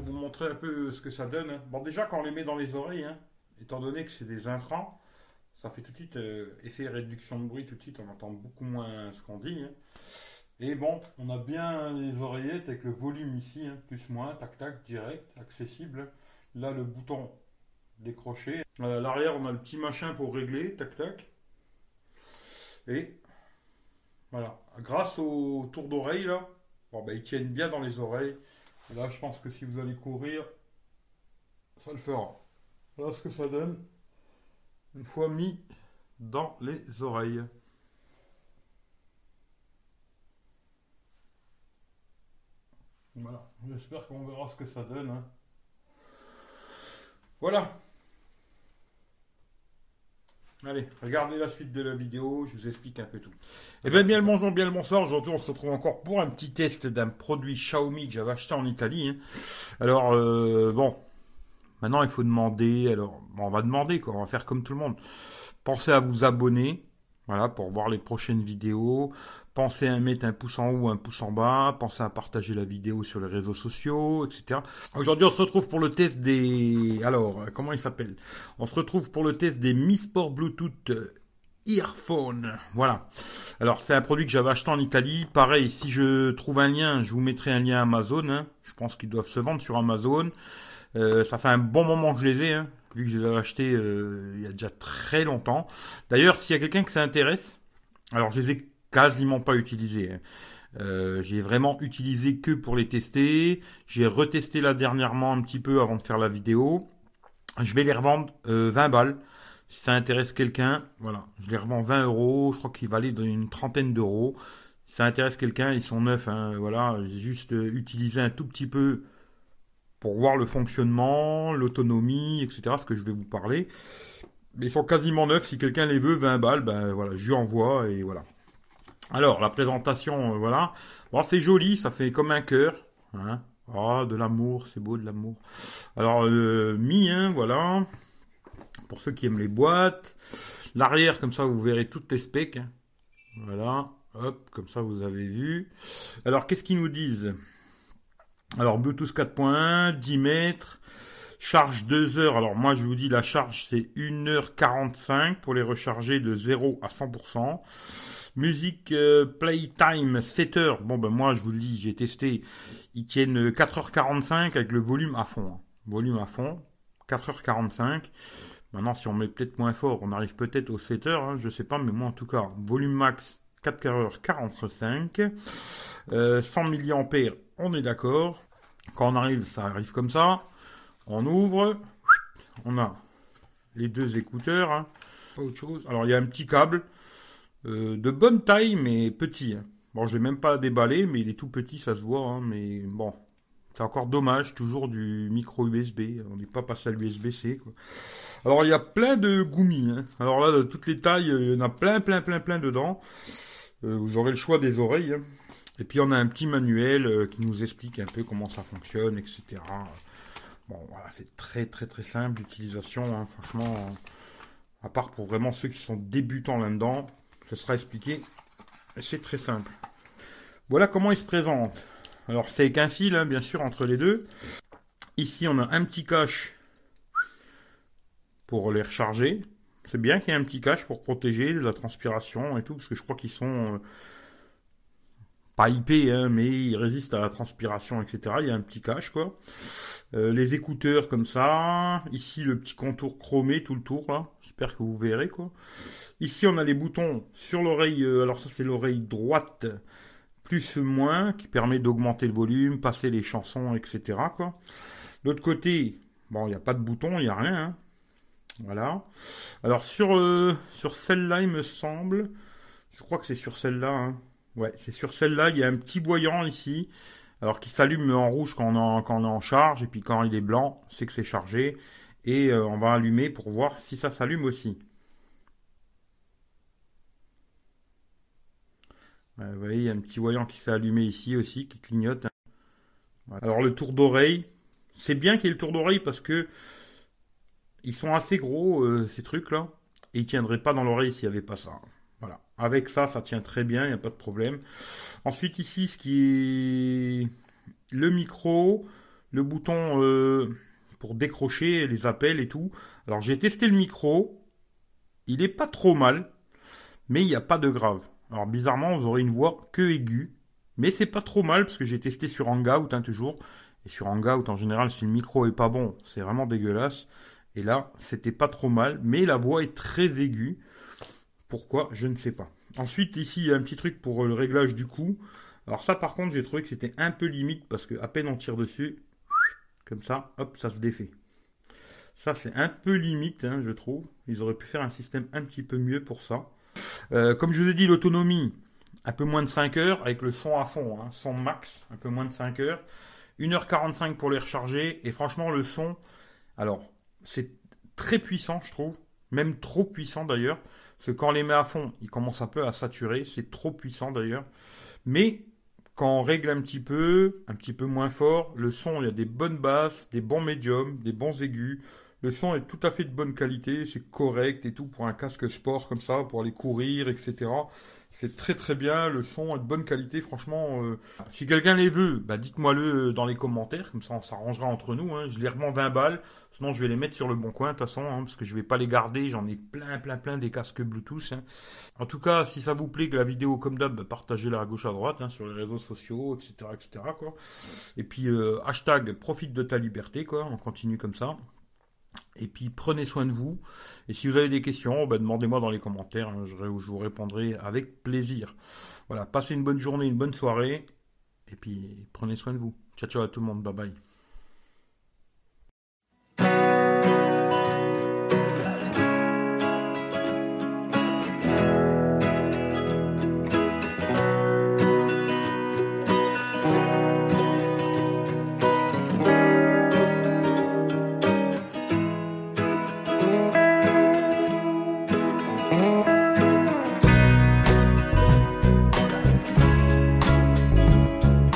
vous montrer un peu ce que ça donne. hein. Bon, déjà, quand on les met dans les oreilles, hein, étant donné que c'est des intrants, ça fait tout de suite euh, effet réduction de bruit, tout de suite, on entend beaucoup moins ce qu'on dit. hein. Et bon, on a bien les oreillettes avec le volume ici, hein, plus moins, tac tac, direct, accessible. Là, le bouton décroché. Euh, À l'arrière, on a le petit machin pour régler, tac tac. Et voilà, grâce au tour d'oreille là, bah, ils tiennent bien dans les oreilles. Là, je pense que si vous allez courir, ça le fera. Voilà ce que ça donne une fois mis dans les oreilles. Voilà, j'espère qu'on verra ce que ça donne. hein. Voilà. Allez, regardez la suite de la vidéo, je vous explique un peu tout. Eh bien, bien le bonjour, bien le bonsoir. Aujourd'hui, on se retrouve encore pour un petit test d'un produit Xiaomi que j'avais acheté en Italie. hein. Alors, euh, bon, maintenant il faut demander. Alors, on va demander quoi. On va faire comme tout le monde. Pensez à vous abonner, voilà, pour voir les prochaines vidéos. Pensez à mettre un pouce en haut, un pouce en bas. Pensez à partager la vidéo sur les réseaux sociaux, etc. Aujourd'hui, on se retrouve pour le test des. Alors, euh, comment il s'appelle? On se retrouve pour le test des Mi Sport Bluetooth euh, Earphone. Voilà. Alors, c'est un produit que j'avais acheté en Italie. Pareil, si je trouve un lien, je vous mettrai un lien Amazon. hein. Je pense qu'ils doivent se vendre sur Amazon. Euh, ça fait un bon moment que je les ai, hein, vu que je les ai achetés euh, il y a déjà très longtemps. D'ailleurs, s'il y a quelqu'un que ça intéresse, alors je les ai quasiment pas utilisés. hein. Euh, j'ai vraiment utilisé que pour les tester. J'ai retesté là dernièrement un petit peu avant de faire la vidéo. Je vais les revendre euh, 20 balles. Si ça intéresse quelqu'un, voilà. Je les revends 20 euros. Je crois qu'ils valaient une trentaine d'euros. Si ça intéresse quelqu'un, ils sont neufs. hein, voilà. J'ai juste euh, utilisé un tout petit peu voir le fonctionnement, l'autonomie, etc. Ce que je vais vous parler. Ils sont quasiment neufs. Si quelqu'un les veut, 20 balles, ben voilà, je lui envoie et voilà. Alors, la présentation, euh, voilà. C'est joli, ça fait comme un cœur. Hein. Ah, de l'amour, c'est beau de l'amour. Alors, euh, mi, hein, voilà. Pour ceux qui aiment les boîtes. L'arrière, comme ça, vous verrez toutes les specs. hein. Voilà. Hop, comme ça, vous avez vu. Alors, qu'est-ce qu'ils nous disent? Alors, Bluetooth 4.1, 10 mètres. Charge 2 heures. Alors, moi, je vous dis, la charge, c'est 1h45 pour les recharger de 0 à 100%. Musique euh, Playtime 7 heures. Bon ben moi je vous le dis, j'ai testé. Ils tiennent euh, 4h45 avec le volume à fond. hein. Volume à fond. 4h45. Maintenant si on met peut-être moins fort, on arrive peut-être aux 7 heures. hein, je sais pas, mais moi en tout cas, volume max 4h45. Euh, 100 mAh, on est d'accord. Quand on arrive, ça arrive comme ça. On ouvre. On a les deux écouteurs. hein. Autre. Alors il y a un petit câble. Euh, de bonne taille, mais petit. hein. Bon, je l'ai même pas déballé, mais il est tout petit, ça se voit. hein, mais bon, c'est encore dommage, toujours du micro USB. On n'est pas passé à l'USB-C. Alors, il y a plein de goumis. Alors là, de toutes les tailles, il y en a plein, plein, plein, plein dedans. Euh, vous aurez le choix des oreilles. hein. Et puis, on a un petit manuel euh, qui nous explique un peu comment ça fonctionne, etc. Bon, voilà, c'est très, très, très simple d'utilisation. hein. Franchement, à part pour vraiment ceux qui sont débutants là-dedans, ce sera expliqué. C'est très simple. Voilà comment il se présente. Alors c'est avec un fil, hein, bien sûr, entre les deux. Ici, on a un petit cache pour les recharger. C'est bien qu'il y ait un petit cache pour protéger la transpiration et tout, parce que je crois qu'ils sont euh, pas IP, hein, mais ils résistent à la transpiration, etc. Il y a un petit cache, quoi. Euh, les écouteurs comme ça. Ici, le petit contour chromé tout le tour, là. J'espère que vous verrez, quoi. Ici, on a les boutons sur l'oreille. euh, alors ça, c'est l'oreille droite plus moins qui permet d'augmenter le volume, passer les chansons, etc. Quoi. L'autre côté, bon, il n'y a pas de bouton, il n'y a rien. hein. Voilà. Alors sur euh, sur celle-là, il me semble, je crois que c'est sur celle-là. hein. Ouais, c'est sur celle-là. Il y a un petit voyant ici, alors qui s'allume en rouge quand on, en- est en charge, et puis quand il est blanc, c'est que c'est chargé. Et euh, on va allumer pour voir si ça s'allume aussi. Vous voyez, il y a un petit voyant qui s'est allumé ici aussi, qui clignote. Alors le tour d'oreille, c'est bien qu'il y ait le tour d'oreille parce que ils sont assez gros euh, ces trucs-là et ils tiendraient pas dans l'oreille s'il n'y avait pas ça. Voilà. Avec ça, ça tient très bien, il n'y a pas de problème. Ensuite ici, ce qui est le micro, le bouton euh, pour décrocher les appels et tout. Alors j'ai testé le micro, il est pas trop mal, mais il n'y a pas de grave. Alors bizarrement, vous aurez une voix que aiguë, mais c'est pas trop mal parce que j'ai testé sur Hangout hein, toujours. Et sur Hangout en général, si le micro est pas bon, c'est vraiment dégueulasse. Et là, c'était pas trop mal, mais la voix est très aiguë. Pourquoi? Je ne sais pas. Ensuite, ici, il y a un petit truc pour le réglage du coup. Alors ça, par contre, j'ai trouvé que c'était un peu limite parce que à peine on tire dessus, comme ça, hop, ça se défait. Ça, c'est un peu limite, hein, je trouve. Ils auraient pu faire un système un petit peu mieux pour ça. Euh, comme je vous ai dit, l'autonomie, un peu moins de 5 heures, avec le son à fond, hein, son max, un peu moins de 5 heures. 1h45 pour les recharger, et franchement, le son, alors, c'est très puissant, je trouve, même trop puissant d'ailleurs, parce que quand on les met à fond, ils commencent un peu à saturer, c'est trop puissant d'ailleurs. Mais quand on règle un petit peu, un petit peu moins fort, le son, il y a des bonnes basses, des bons médiums, des bons aigus. Le son est tout à fait de bonne qualité, c'est correct et tout pour un casque sport comme ça, pour aller courir, etc. C'est très très bien, le son est de bonne qualité, franchement. Euh, si quelqu'un les veut, bah dites-moi le dans les commentaires, comme ça on s'arrangera entre nous. Hein. Je les revends 20 balles, sinon je vais les mettre sur le bon coin de toute façon, hein, parce que je vais pas les garder, j'en ai plein plein plein des casques Bluetooth. Hein. En tout cas, si ça vous plaît que la vidéo comme d'hab, partagez-la à gauche à droite, sur les réseaux sociaux, etc. etc. Et puis hashtag hashtag profite de ta liberté, quoi, on continue comme ça. Et puis prenez soin de vous. Et si vous avez des questions, ben, demandez-moi dans les commentaires. Hein, je, vous répondrai avec plaisir. Voilà, passez une bonne journée, une bonne soirée. Et puis prenez soin de vous. Ciao ciao à tout le monde. Bye bye.